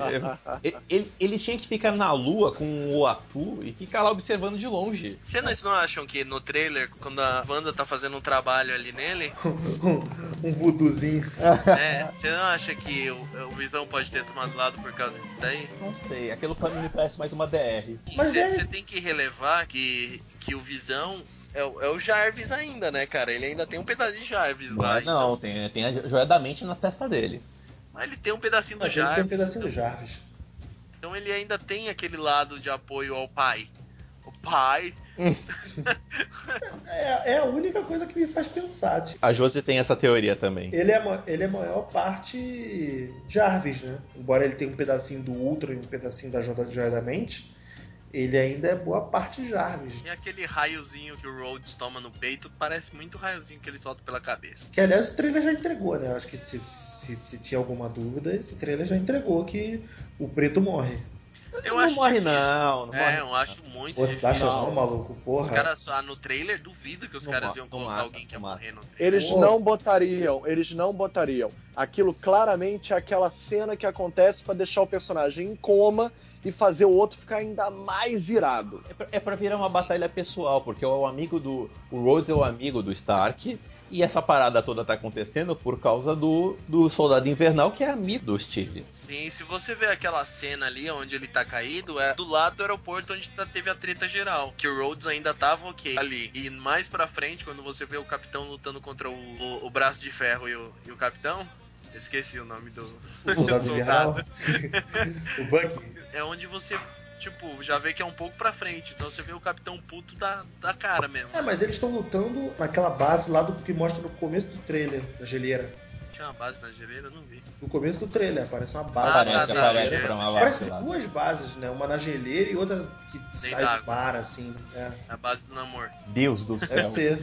ele, [LAUGHS] ele- ele tinha que ficar na lua com o Atu e ficar lá observando de longe. Vocês não acham que no trailer, quando a Wanda tá fazendo um trabalho ali nele, [LAUGHS] um, vuduzinho. né? Você não acha que o, o Visão pode ter tomado lado por causa disso daí? Não sei, aquilo pra mim me parece mais uma DR. Mas Você é- tem que relevar que, que o Visão é, o- é o Jarvis ainda, né, cara? Ele ainda tem um pedacinho de Jarvis lá. Mas não, tem, tem a joia da mente na testa dele. Mas ele tem um pedacinho do Mas ele tem um Jarvis. pedacinho do Jarvis. Então ele ainda tem aquele lado de apoio ao pai. O pai. É, é a única coisa que me faz pensar. tipo, A Josie tem essa teoria também. Ele é, ele é a maior parte Jarvis, né? Embora ele tenha um pedacinho do Ultra e um pedacinho da Joia Joia da Mente, ele ainda é boa parte Jarvis. E aquele raiozinho que o Rhodes toma no peito parece muito raiozinho que ele solta pela cabeça. Que aliás o trailer já entregou, né? Acho que se, se- se tinha alguma dúvida, esse trailer já entregou que o preto morre. Eu não acho morre difícil. não, não É, morre. eu acho muito Você difícil. acha Não. maluco? Os Porra. caras só no trailer, duvido que os Não caras mata, iam colocar mata, alguém que ia morrer no trailer. Eles Pô. não botariam, eles não botariam. Aquilo claramente é aquela cena que acontece pra deixar o personagem em coma e fazer o outro ficar ainda mais irado. É pra, é pra virar uma batalha pessoal, porque o amigo do. O Rose é o amigo do Stark. E essa parada toda tá acontecendo por causa do, do soldado invernal, que é amigo do Steve. Sim, se você vê aquela cena ali onde ele tá caído, é do lado do aeroporto onde tá- teve a treta geral. Que o Rhodes ainda tava ok ali. E mais pra frente, quando você vê o capitão lutando contra o, o, o braço de ferro e o, e o capitão. Esqueci o nome do O soldado invernal. [LAUGHS] [LAUGHS] o Bucky. É onde você, tipo, já vê que é um pouco pra frente. Então você vê o capitão puto da, da cara mesmo. É, mas eles estão lutando naquela base lá do que mostra no começo do trailer da geleira. Tinha uma base na geleira, eu não vi. No começo do trailer, aparece uma Ah, base. tá, Aparece, tá, aparece é, pra uma Parece base lá. duas bases, né? Uma na geleira e outra que sai do mar, assim. É. A base do namoro. Deus do Deve céu. ser.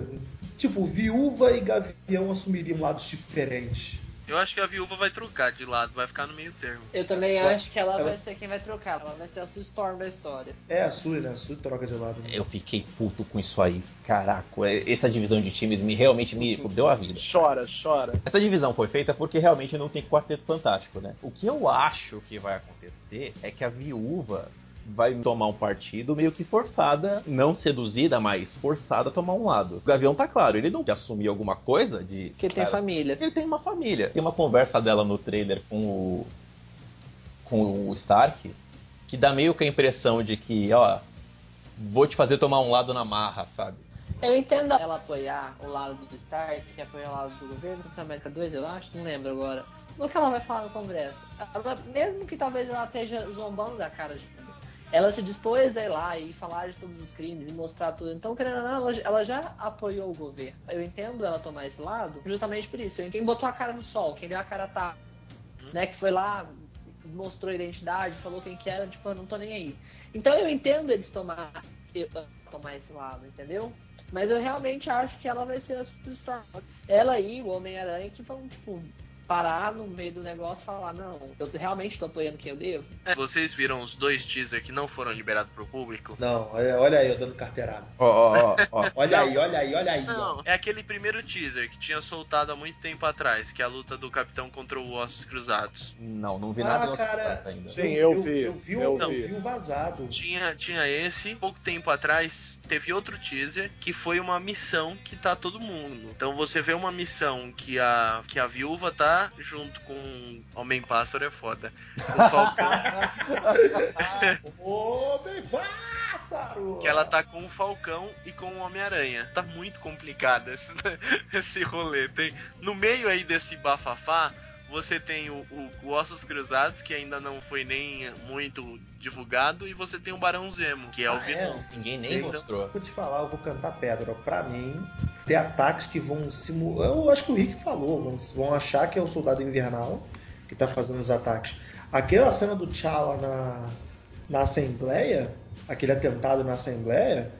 [LAUGHS] tipo, viúva e gavião assumiriam lados diferentes. Eu acho que a viúva vai trocar de lado, vai ficar no meio termo. Eu também Ela- acho que ela, ela- vai ser quem vai trocar. Ela vai ser a sua Storm da história. É a Sui, né? A Sui troca de lado. Eu fiquei puto com isso aí. Caraca, é- essa divisão de times me realmente me deu a vida. Chora, chora. Essa divisão foi feita porque realmente não tem quarteto fantástico, né? O que eu acho que vai acontecer é que a viúva vai tomar um partido meio que forçada, não seduzida, mas forçada a tomar um lado. O Gavião tá claro, ele não quer assumir alguma coisa de. Porque ele tem cara, família. Ele tem uma família. Tem uma conversa dela no trailer com o. com o Stark, que dá meio que a impressão de que, ó, vou te fazer tomar um lado na marra, sabe? Eu entendo ela apoiar o lado do Stark, que apoia o lado do governo, Capitão América 2, eu acho, não lembro agora. No que ela vai falar no Congresso. Ela, mesmo que talvez ela esteja zombando da cara de ela se dispôs a ir lá e falar de todos os crimes e mostrar tudo. Então, querendo ou não, ela, ela já apoiou o governo. Eu entendo ela tomar esse lado justamente por isso. Quem botou a cara no sol, quem deu a cara tá, né, que foi lá mostrou identidade, falou quem que era, tipo, eu não tô nem aí. Então eu entendo eles tomar, eu- tomar esse lado, entendeu? Mas eu realmente acho que ela vai ser a Superstar. Ela e o Homem-Aranha que vão, tipo, parar no meio do negócio e falar, não, eu realmente tô apoiando quem eu devo. É, vocês viram os dois teasers que não foram liberados pro público? Não, olha, olha aí, eu dando carteirada. Ó, ó, ó, ó. [LAUGHS] Olha aí, olha aí, olha aí. ó. Não, é aquele primeiro teaser que tinha soltado há muito tempo atrás, que é a luta do Capitão contra o Ossos Cruzados. Não, não vi nada Ah, no cara. Ainda. Sim, eu vi, Eu vi, o- eu eu vi. vi o vazado. Tinha, tinha esse, pouco tempo atrás teve outro teaser que foi uma missão que tá todo mundo. Então você vê uma missão que a, que a viúva tá junto com Homem Pássaro é foda. Com o [LAUGHS] Falcão, Homem pássaro! que ela tá com o Falcão e com o Homem-Aranha. Tá muito complicado esse, [LAUGHS] esse rolê. Tem, no meio aí desse bafafá, você tem o, o, o Ossos Cruzados, que ainda não foi nem muito divulgado, e você tem o Barão Zemo, que é o Ah, vilão. Ninguém nem Então- mostrou. Vou te falar, eu vou cantar pedra. Pra mim, tem ataques que vão simular. Eu acho que o Rick falou, vão, vão achar que é o soldado invernal que tá fazendo os ataques. Aquela cena do T'Challa na, na Assembleia, aquele atentado na Assembleia,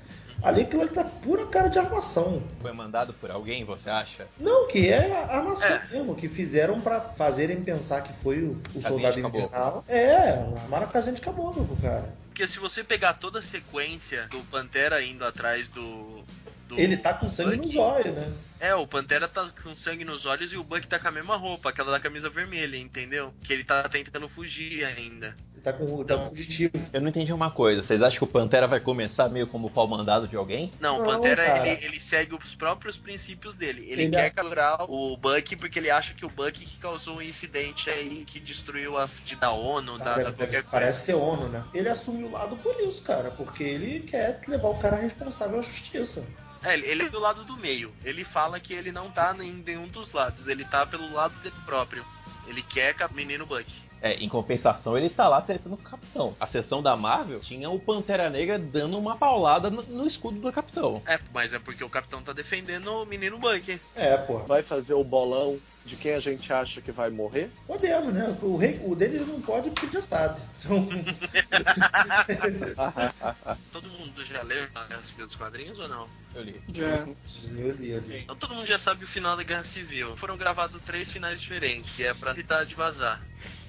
ali aquilo ali tá pura cara de armação. Foi mandado por alguém, você acha? Não, que é armação É. mesmo, que fizeram pra fazerem pensar que foi o, o soldado invernal. É, armaram a casinha de caboclo, cara. Porque se você pegar toda a sequência do Pantera indo atrás do. do Ele tá com sangue Bucky- nos olhos, né? É, o Pantera tá com sangue nos olhos e o Buck tá com a mesma roupa, aquela da camisa vermelha, entendeu? Que ele tá tentando fugir ainda. Ele tá com tá fugitivo. Eu não entendi uma coisa. Vocês acham que o Pantera vai começar meio como pau mandado de alguém? Não, o Não, Pantera cara. ele, ele segue os próprios princípios dele. Ele, Ele quer é- capturar o Buck porque ele acha que o Buck que causou um incidente aí que destruiu a sede da ONU, Tá, da, da qualquer deve- coisa. parece ser ONU, né? Ele assume o lado por isso, cara, porque ele quer levar o cara responsável à justiça. É, ele é do lado do meio. Ele fala que ele não tá em nenhum dos lados, ele tá pelo lado dele próprio. Ele quer cap- menino Buck. É, em compensação, ele tá lá tretando com o Capitão. A sessão da Marvel tinha o Pantera Negra dando uma paulada no, no escudo do Capitão. É, mas é porque o capitão tá defendendo o menino Buck. É, porra. Vai fazer o bolão de quem a gente acha que vai morrer? Podemos, né? O, rei, o dele não pode porque já sabe. Então, [LAUGHS] Todo mundo já leu a Guerra Civil dos quadrinhos ou não? Eu li. Já. eu li, eu li. Então todo mundo já sabe o final da Guerra Civil. Foram gravados três finais diferentes, que é pra evitar de vazar.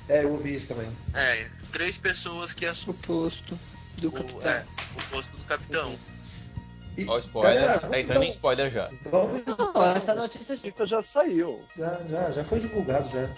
É, eu vi isso também. É, três pessoas que assumem O posto do o, capitão. é, o posto do capitão. E, Ó, o spoiler. galera, tá entrando em spoiler já. Vamos, Não, essa notícia Isso já saiu. já, já, já foi divulgado já.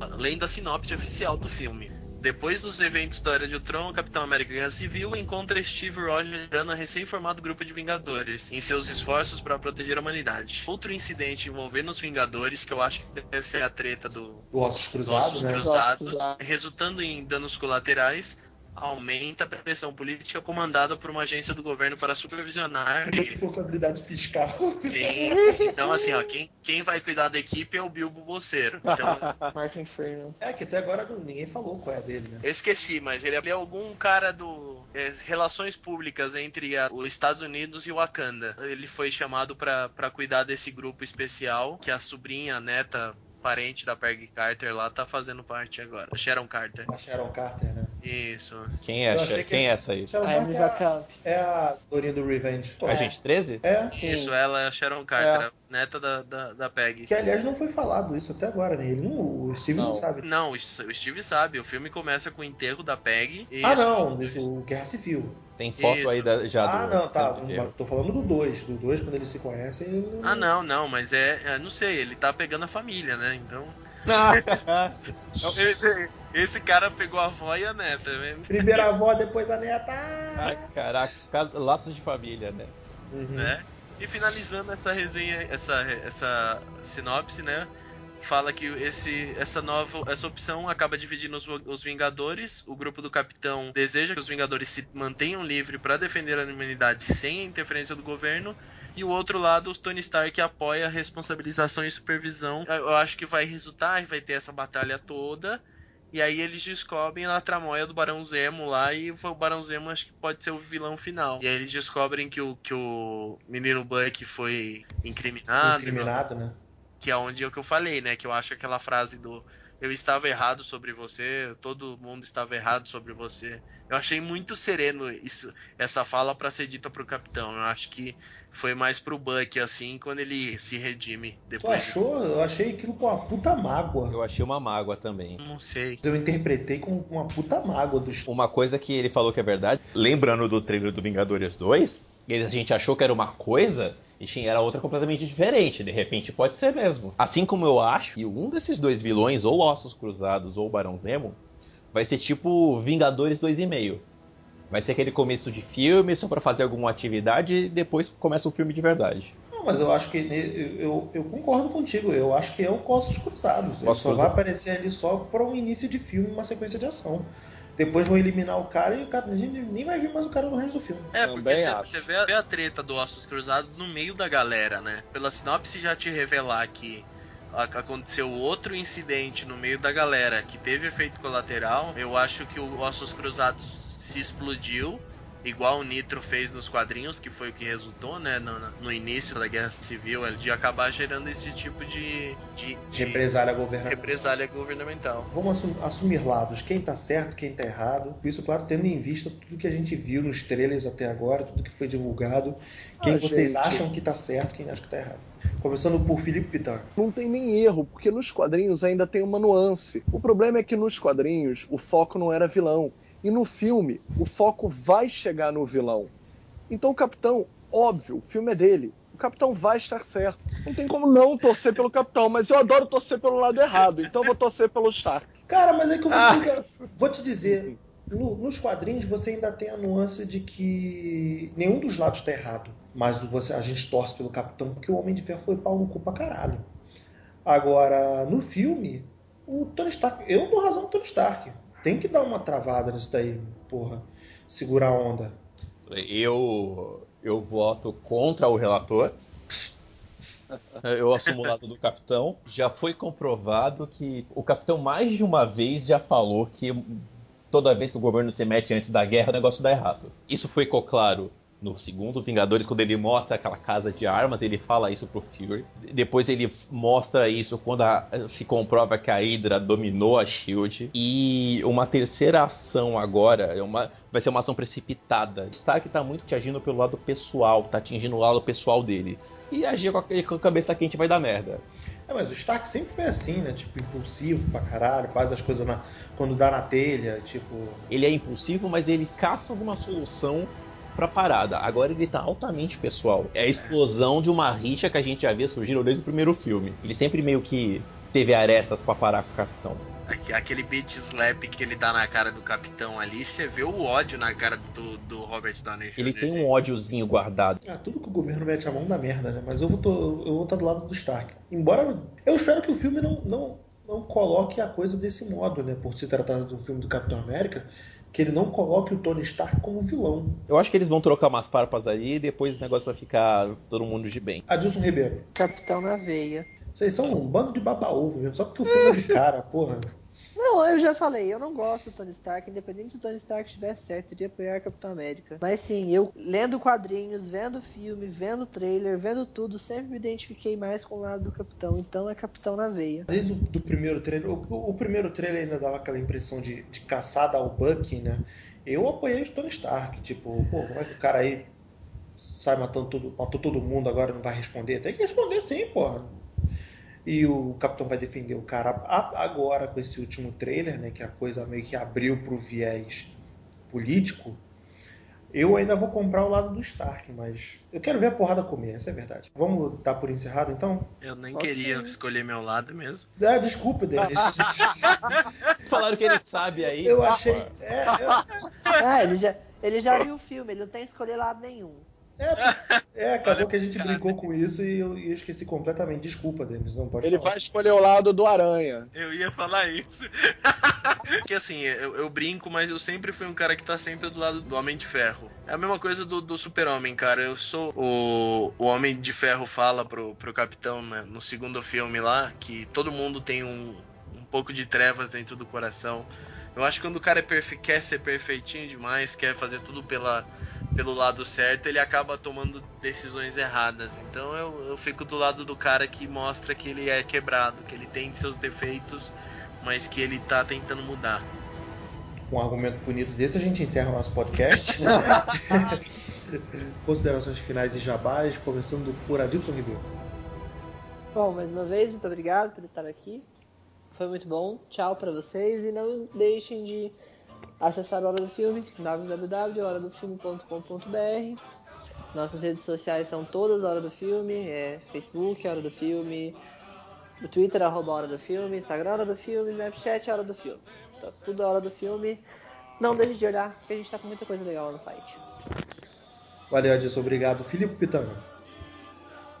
Além da sinopse oficial do filme. Depois dos eventos da Era de Ultron, o Capitão América Guerra Civil encontra Steve Rogers liderando a recém-formado grupo de Vingadores em seus esforços para proteger a humanidade. Outro incidente envolvendo os Vingadores, que eu acho que deve ser a treta do, Do Ossos Cruzados, né? Resultando em danos colaterais, aumenta a pressão política comandada por uma agência do governo para supervisionar. Responsabilidade fiscal. Sim. Então, assim, ó, quem, quem vai cuidar da equipe é o Bilbo Bolseiro. Então, [LAUGHS] Martin Freeman. É que até agora ninguém falou qual é dele, né? eu esqueci, mas ele é algum cara do é, relações públicas entre a- os Estados Unidos e o Wakanda. Ele foi chamado para cuidar desse grupo especial que a sobrinha, a neta, parente da Peggy Carter lá tá fazendo parte agora. A Sharon Carter. A Sharon Carter, né? Isso. Quem é, que- quem é essa aí? Sharon A Emily Carter é a, é a Dorinha do Revenge. A gente 13? É, Sim. Isso, ela é a Sharon Carter, a neta da, da, da Peggy. que aliás não foi falado isso até agora, né? Ele não, o Steve não, Não. sabe. Não, o Steve sabe. O filme começa com o enterro da Peggy. Ah, Isso. não, isso, o Guerra Civil. Tem foto Isso. aí da- já ah, do. não, tá. do Mas tô falando do 2. Do 2, quando eles se conhecem. ele Ah, não, não, mas é, é, Não sei, ele tá pegando a família, né? Então. [LAUGHS] Esse cara pegou a avó e a neta, né? Primeira avó, depois a neta. Ah, caraca, laços de família, né? Uhum. né? E finalizando essa resenha, essa, essa sinopse, né? Fala que esse, essa nova, essa opção acaba dividindo os, os Vingadores. O grupo do Capitão deseja que os Vingadores se mantenham livres para defender a humanidade sem a interferência do governo. E o outro lado, o Tony Stark apoia a responsabilização e supervisão. Eu acho que vai resultar, vai ter essa batalha toda. E aí eles descobrem a tramóia do Barão Zemo lá e o Barão Zemo acho que pode ser o vilão final. E aí eles descobrem que o, que o menino Buck foi incriminado. Incriminado, né? Que é onde é o que eu falei, né? Que eu acho aquela frase do eu estava errado sobre você, todo mundo estava errado sobre você. Eu achei muito sereno isso, essa fala para ser dita pro capitão. Eu acho que foi mais pro Buck assim, quando ele se redime Tu depois. achou? Eu achei aquilo com uma puta mágoa. Eu achei uma mágoa também. Não sei. Eu interpretei com uma puta mágoa dos. Uma coisa que ele falou que é verdade, lembrando do trailer do Vingadores 2, ele- a gente achou que era uma coisa e tinha- era outra completamente diferente. De repente pode ser mesmo. Assim como eu acho que um desses dois vilões, ou Ossos Cruzados ou Barão Zemo, vai ser tipo Vingadores 2,5. Vai ser aquele começo de filme só pra fazer alguma atividade e depois começa o filme de verdade. Não, mas eu acho que eu, eu concordo contigo. Eu acho que é o Costos Cruzados. Ele só vai aparecer ali só para um início de filme, uma sequência de ação. Depois vão eliminar o cara e o cara a gente nem vai ver mais o cara no resto do filme. É, porque você vê, a- vê a treta do Ossos Cruzados no meio da galera, né? Pela sinopse já te revelar que aconteceu outro incidente no meio da galera que teve efeito colateral, eu acho que o Ossos Cruzados se explodiu. Igual o Nitro fez nos quadrinhos, que foi o que resultou, né, no, no início da Guerra Civil, ele de acabar gerando esse tipo de, de, de Represália governamental. represália governamental. Vamos assum- assumir lados, quem tá certo, quem tá errado. Isso, claro, tendo em vista tudo que a gente viu nos trailers até agora, tudo que foi divulgado. Quem Ah, vocês gente. acham que tá certo, quem acha que tá errado. Começando por Felipe Pitar. Não tem nem erro, porque nos quadrinhos ainda tem uma nuance. O problema é que nos quadrinhos o foco não era vilão. E no filme, o foco vai chegar no vilão. Então o capitão, óbvio, o filme é dele. O capitão vai estar certo. Não tem como não torcer pelo capitão, mas eu adoro torcer pelo lado errado, então eu vou torcer pelo Stark. Cara, mas é que eu vou, Ah. vou te dizer, no- nos quadrinhos você ainda tem a nuance de que nenhum dos lados tá errado. Mas você, a gente torce pelo capitão porque o Homem de Ferro foi pau no cu pra caralho. Agora, no filme, o Tony Stark. Eu dou razão pro Tony Stark. Tem que dar uma travada nisso daí, porra. Segurar a onda. Eu eu voto contra o relator. Eu assumo o lado do capitão. Já foi comprovado que o capitão mais de uma vez já falou que toda vez que o governo se mete antes da guerra, o negócio dá errado. Isso ficou claro no segundo Vingadores, quando ele mostra aquela casa de armas, ele fala isso pro Fury. Depois ele mostra isso quando a- se comprova que a Hydra dominou a Shield. E uma terceira ação agora é uma, vai ser uma ação precipitada. Stark tá muito te agindo pelo lado pessoal, tá atingindo o lado pessoal dele. E agir com a, com a cabeça quente vai dar merda. É, mas o Stark sempre foi assim, né? Tipo, impulsivo pra caralho, faz as coisas na- quando dá na telha, tipo. Ele é impulsivo, mas ele caça alguma solução pra parada. Agora ele tá altamente pessoal. É a explosão de uma rixa que a gente já vê surgindo desde o primeiro filme. Ele sempre meio que teve arestas pra parar com o capitão. Aque- Aquele beat slap que ele dá na cara do capitão ali, você vê o ódio na cara do, do Robert Downey Jr. Ele tem um ódiozinho guardado. Ah, tudo que o governo mete a mão dá merda, né? Mas eu vou, tô- eu vou estar do lado do Stark. Embora. Eu espero que o filme não, não, não coloque a coisa desse modo, né? Por se tratar do filme do Capitão América, que ele não coloque o Tony Stark como vilão. Eu acho que eles vão trocar umas farpas aí e depois o negócio vai ficar todo mundo de bem. Adilson Ribeiro. Capitão na veia. Vocês são um bando de baba-ovo mesmo, só porque o filme é do [LAUGHS] cara, porra. Não, eu já falei, eu não gosto do Tony Stark, independente se o Tony Stark estivesse certo, iria apoiar o Capitão América. Mas sim, eu lendo quadrinhos, vendo filme, vendo trailer, vendo tudo, sempre me identifiquei mais com o lado do Capitão. Então é Capitão na veia. Desde o do primeiro trailer, o, o primeiro trailer ainda dava aquela impressão de, de caçada ao Bucky, né? Eu apoiei o Tony Stark, tipo, pô, como é que o cara aí sai matando todo, matou todo mundo agora não vai responder? Tem que responder sim, porra. E o Capitão vai defender o cara agora com esse último trailer, né? Que a coisa meio que abriu pro viés político. Eu ainda vou comprar o lado do Stark, mas eu quero ver a porrada comer, essa é a verdade. Vamos dar por encerrado então? Eu nem queria escolher meu lado mesmo. Ah, desculpa, Denis. [LAUGHS] Falaram que ele sabe aí. Eu achei. É, eu- Ah, [LAUGHS] ele já, ele já viu o filme, ele não tem que escolher lado nenhum. É, é, acabou Olha, que a gente cara. brincou com isso e eu, eu esqueci completamente. Desculpa, Denis, não pode Ele falar. vai escolher o lado do Aranha. Eu ia falar isso. [LAUGHS] Porque assim, eu, eu brinco, mas eu sempre fui um cara que tá sempre do lado do Homem de Ferro. É a mesma coisa do, do Super-Homem, cara. Eu sou. O, o Homem de Ferro fala pro, pro capitão né, no segundo filme lá que todo mundo tem um, um pouco de trevas dentro do coração. Eu acho que quando o cara é quer ser perfeitinho demais, quer fazer tudo pela, pelo lado certo, ele acaba tomando decisões erradas. Então eu, eu fico do lado do cara que mostra que ele é quebrado, que ele tem seus defeitos, mas que ele tá tentando mudar. Com um argumento bonito desse, a gente encerra o nosso podcast. [LAUGHS] [LAUGHS] Considerações finais e jabás, começando por Adilson Ribeiro. Bom, mais uma vez, muito obrigado por estar aqui. Foi muito bom. Tchau pra vocês e não deixem de acessar a Hora do Filme, www.horadofilme.com.br. Nossas redes sociais são todas Hora do Filme, é Facebook, Hora do Filme, o Twitter, arroba Hora do Filme, Instagram, Hora do Filme, Snapchat, Hora do Filme. Tá tudo Hora do Filme. Não deixe de olhar, porque a gente tá com muita coisa legal lá no site. Valeu, Adilson. Obrigado. Filipe Pitanga.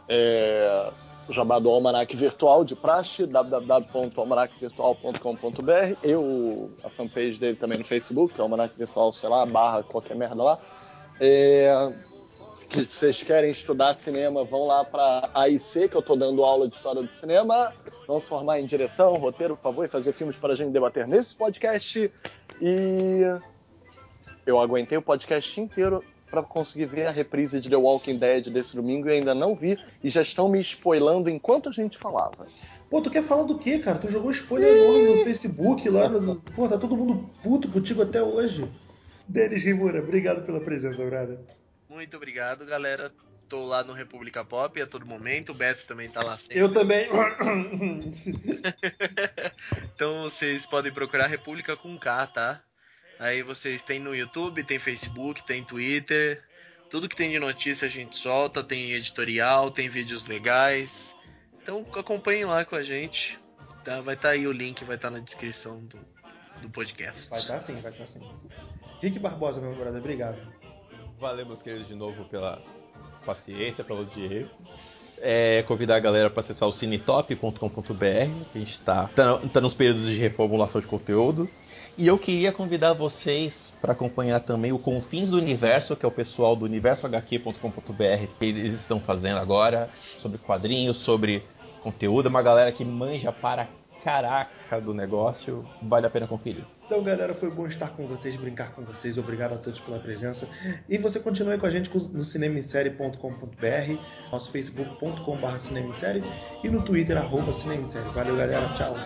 É, o jabá do Almanac Virtual de praxe, www.almanacvirtual.com.br. Eu, a fanpage dele também no Facebook, Almanac Virtual, sei lá, barra qualquer merda lá. É, que vocês querem estudar cinema, vão lá para AIC, que eu tô dando aula de história do cinema. Vamos se formar em direção, roteiro, por favor, e fazer filmes para a gente debater nesse podcast. E eu aguentei o podcast inteiro para conseguir ver a reprise de The Walking Dead desse domingo e ainda não vi e já estão me spoilando enquanto a gente falava. Pô, tu quer falar do quê, cara? Tu jogou spoiler enorme no Facebook lá. No... Pô, tá todo mundo puto contigo até hoje. Denis Rimura, obrigado pela presença, brother. Muito obrigado, galera. Tô lá no República Pop a todo momento. O Beto também tá lá sempre. Eu também. [LAUGHS] [LAUGHS] Então vocês podem procurar República com K, tá? Aí vocês têm no YouTube, tem Facebook, tem Twitter. Tudo que tem de notícia a gente solta, tem editorial, tem vídeos legais. Então acompanhem lá com a gente. Tá? Vai estar aí o link, vai estar na descrição do, do podcast. Vai estar sim, vai estar sim. Rick Barbosa, meu brother, obrigado. Valeu, meus queridos, de novo pela paciência, pelo Diego. É, convidar a galera para acessar o cinetop.com.br, que a gente está tá, tá nos períodos de reformulação de conteúdo. E eu queria convidar vocês para acompanhar também o Confins do Universo, que é o pessoal do universohq.com.br, que eles estão fazendo agora, sobre quadrinhos, sobre conteúdo. Uma galera que manja para caraca do negócio, vale a pena conferir. Então, galera, foi bom estar com vocês, brincar com vocês. Obrigado a todos pela presença. E você continue com a gente no cinemissérie.com.br, nosso facebook.com.br e no Twitter, arroba cinemissérie. Valeu, galera. Tchau.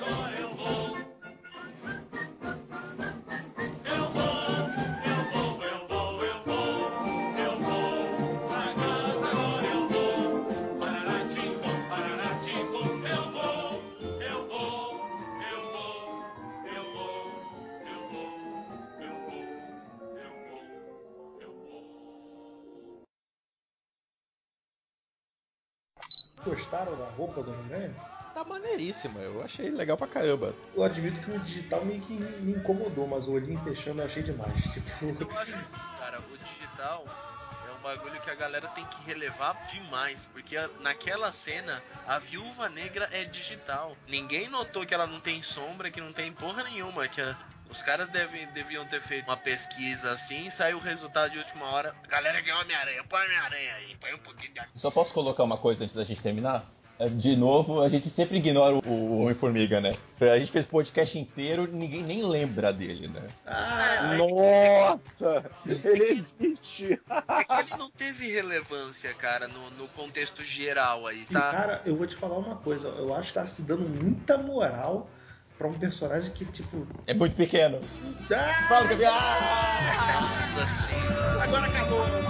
Gostaram da roupa do Homem-Aranha? Tá maneiríssima, eu achei legal pra caramba. Eu admito que o digital meio que me incomodou, mas o olhinho fechando eu achei demais. [LAUGHS] Tipo, Eu acho assim, cara, o digital é um bagulho que a galera tem que relevar demais, porque naquela cena a viúva negra é digital. Ninguém notou que ela não tem sombra, que não tem porra nenhuma, que a- os caras devem, deviam ter feito uma pesquisa assim, saiu o resultado de última hora. Galera que é Homem-Aranha, põe Homem-Aranha aí, põe um pouquinho de Só posso colocar uma coisa antes da gente terminar? É, De novo, a gente sempre ignora o- Homem-Formiga, né? A gente fez podcast inteiro ninguém nem lembra dele, né? ah, Nossa! Ele existe! É que ele não teve relevância, cara, no, no contexto geral aí, e tá? cara, eu vou te falar uma coisa. Eu acho que tá se dando muita moral pra um personagem que, tipo. É muito pequeno. Ah, Fala, campeão! Nossa senhora. agora acabou.